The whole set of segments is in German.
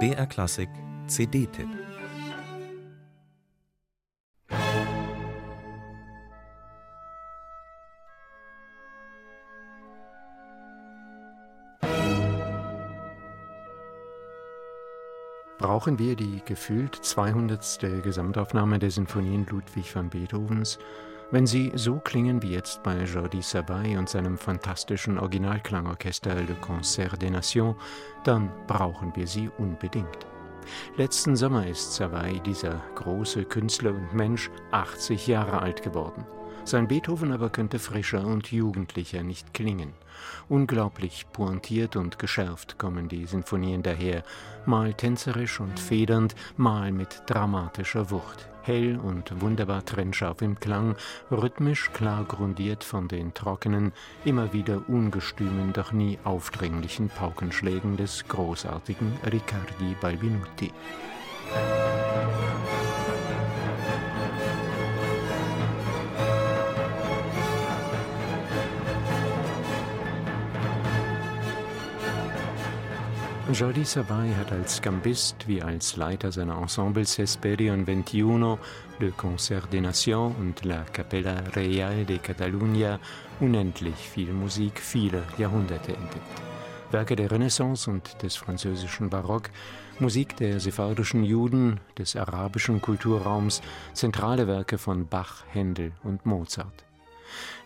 BR Klassik CD-Tipp Brauchen wir die gefühlt 200. Gesamtaufnahme der Sinfonien Ludwig van Beethovens, wenn sie so klingen wie jetzt bei Jordi Savay und seinem fantastischen Originalklangorchester Le Concert des Nations, dann brauchen wir sie unbedingt. Letzten Sommer ist Savay, dieser große Künstler und Mensch, 80 Jahre alt geworden. Sein Beethoven aber könnte frischer und jugendlicher nicht klingen. Unglaublich pointiert und geschärft kommen die Sinfonien daher, mal tänzerisch und federnd, mal mit dramatischer Wucht. Hell und wunderbar trennscharf im Klang, rhythmisch klar grundiert von den trockenen, immer wieder ungestümen, doch nie aufdringlichen Paukenschlägen des großartigen Riccardi Balbinutti. Jordi Savay hat als Gambist wie als Leiter seiner Ensembles Hesperion 21, Le Concert des Nations und La Capella Real de Catalunya unendlich viel Musik vieler Jahrhunderte entdeckt. Werke der Renaissance und des französischen Barock, Musik der sephardischen Juden, des arabischen Kulturraums, zentrale Werke von Bach, Händel und Mozart.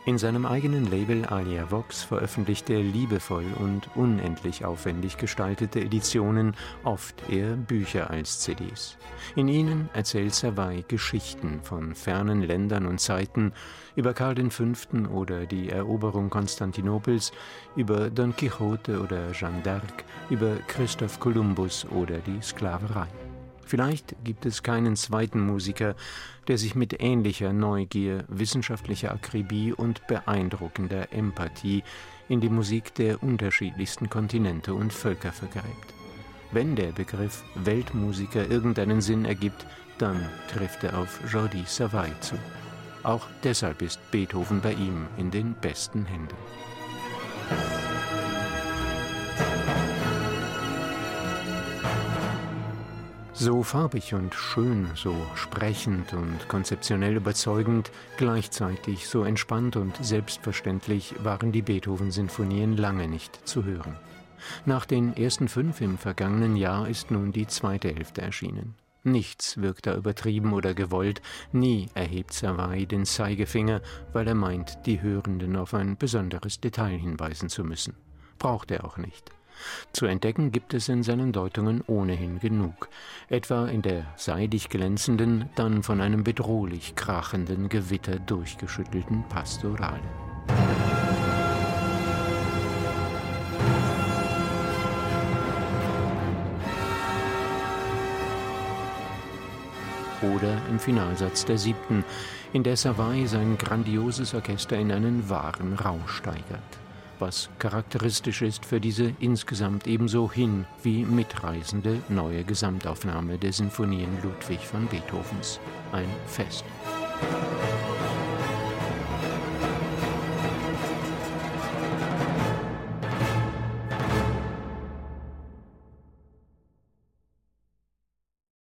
In seinem eigenen Label Alia Vox veröffentlicht er liebevoll und unendlich aufwendig gestaltete Editionen, oft eher Bücher als CDs. In ihnen erzählt Savay Geschichten von fernen Ländern und Zeiten, über Karl V. oder die Eroberung Konstantinopels, über Don Quixote oder Jeanne d'Arc, über Christoph Kolumbus oder die Sklaverei. Vielleicht gibt es keinen zweiten Musiker, der sich mit ähnlicher Neugier, wissenschaftlicher Akribie und beeindruckender Empathie in die Musik der unterschiedlichsten Kontinente und Völker vergräbt. Wenn der Begriff Weltmusiker irgendeinen Sinn ergibt, dann trifft er auf Jordi Savay zu. Auch deshalb ist Beethoven bei ihm in den besten Händen. So farbig und schön, so sprechend und konzeptionell überzeugend, gleichzeitig so entspannt und selbstverständlich waren die Beethoven-Sinfonien lange nicht zu hören. Nach den ersten fünf im vergangenen Jahr ist nun die zweite Hälfte erschienen. Nichts wirkt da übertrieben oder gewollt, nie erhebt Savay den Zeigefinger, weil er meint, die Hörenden auf ein besonderes Detail hinweisen zu müssen. Braucht er auch nicht. Zu entdecken gibt es in seinen Deutungen ohnehin genug, etwa in der seidig glänzenden, dann von einem bedrohlich krachenden Gewitter durchgeschüttelten Pastorale. Oder im Finalsatz der siebten, in der Savay sein grandioses Orchester in einen wahren Rausch steigert was charakteristisch ist für diese insgesamt ebenso hin wie mitreisende neue Gesamtaufnahme der Sinfonien Ludwig van Beethovens. Ein Fest.